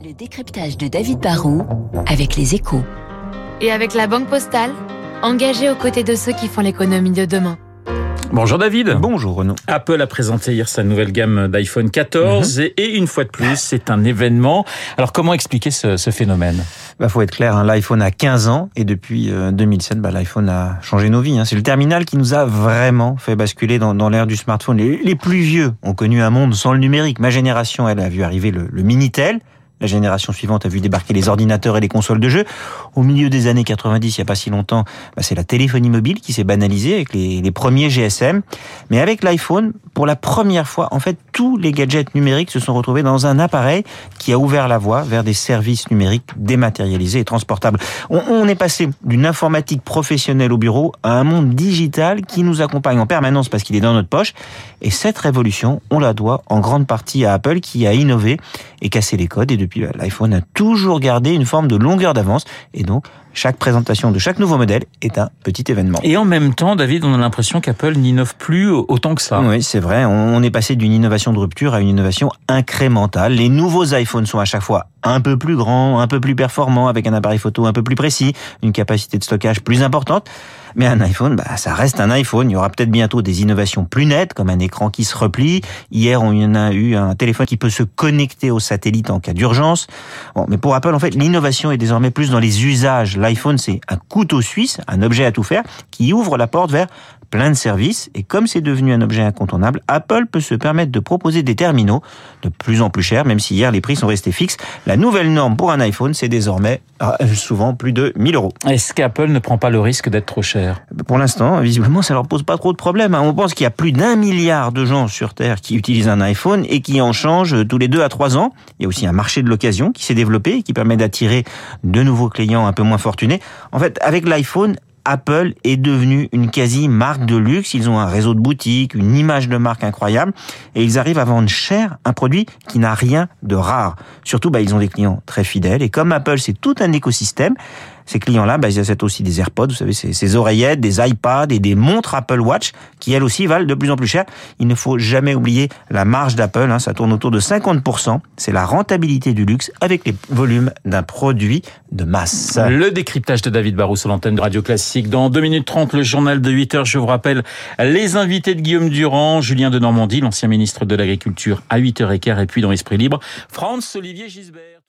Le décryptage de David Barrault avec les échos. Et avec la Banque Postale, engagée aux côtés de ceux qui font l'économie de demain. Bonjour David. Bonjour Renaud. Apple a présenté hier sa nouvelle gamme d'iPhone 14 et, et, une fois de plus, c'est un événement. Alors comment expliquer ce, ce phénomène? Bah faut être clair, hein, l'iPhone a 15 ans et depuis euh, 2007, bah, l'iPhone a changé nos vies. Hein. C'est le terminal qui nous a vraiment fait basculer dans, dans l'ère du smartphone. Les, les, plus vieux ont connu un monde sans le numérique. Ma génération, elle a vu arriver le, le Minitel. La génération suivante a vu débarquer les ordinateurs et les consoles de jeux. Au milieu des années 90, il n'y a pas si longtemps, bah c'est la téléphonie mobile qui s'est banalisée avec les, premiers GSM. Mais avec l'iPhone, pour la première fois, en fait, tous les gadgets numériques se sont retrouvés dans un appareil qui a ouvert la voie vers des services numériques dématérialisés et transportables. On, est passé d'une informatique professionnelle au bureau à un monde digital qui nous accompagne en permanence parce qu'il est dans notre poche. Et cette révolution, on la doit en grande partie à Apple qui a innové et cassé les codes puis l'iPhone a toujours gardé une forme de longueur d'avance et donc chaque présentation de chaque nouveau modèle est un petit événement. Et en même temps, David, on a l'impression qu'Apple n'innove plus autant que ça. Oui, c'est vrai. On est passé d'une innovation de rupture à une innovation incrémentale. Les nouveaux iPhones sont à chaque fois un peu plus grands, un peu plus performants, avec un appareil photo un peu plus précis, une capacité de stockage plus importante. Mais un iPhone, bah, ça reste un iPhone. Il y aura peut-être bientôt des innovations plus nettes, comme un écran qui se replie. Hier, on a eu un téléphone qui peut se connecter au satellite en cas d'urgence. Bon, mais pour Apple, en fait, l'innovation est désormais plus dans les usages. L'iPhone, c'est un couteau suisse, un objet à tout faire, qui ouvre la porte vers plein de services. Et comme c'est devenu un objet incontournable, Apple peut se permettre de proposer des terminaux de plus en plus chers, même si hier les prix sont restés fixes. La nouvelle norme pour un iPhone, c'est désormais souvent plus de 1000 euros. Est-ce qu'Apple ne prend pas le risque d'être trop cher? Pour l'instant, visiblement, ça leur pose pas trop de problèmes. On pense qu'il y a plus d'un milliard de gens sur Terre qui utilisent un iPhone et qui en changent tous les deux à trois ans. Il y a aussi un marché de l'occasion qui s'est développé et qui permet d'attirer de nouveaux clients un peu moins fortunés. En fait, avec l'iPhone, Apple est devenu une quasi marque de luxe. Ils ont un réseau de boutiques, une image de marque incroyable, et ils arrivent à vendre cher un produit qui n'a rien de rare. Surtout, bah, ils ont des clients très fidèles, et comme Apple, c'est tout un écosystème, ces clients-là, bah, ils achètent aussi des AirPods, vous savez, ces, oreillettes, des iPads et des montres Apple Watch qui, elles aussi, valent de plus en plus cher. Il ne faut jamais oublier la marge d'Apple, hein, ça tourne autour de 50%. C'est la rentabilité du luxe avec les volumes d'un produit de masse. Le décryptage de David Barrou sur l'antenne de Radio Classique. Dans 2 minutes 30, le journal de 8 heures, je vous rappelle les invités de Guillaume Durand, Julien de Normandie, l'ancien ministre de l'Agriculture à 8h15 et puis dans Esprit Libre, France Olivier Gisbert.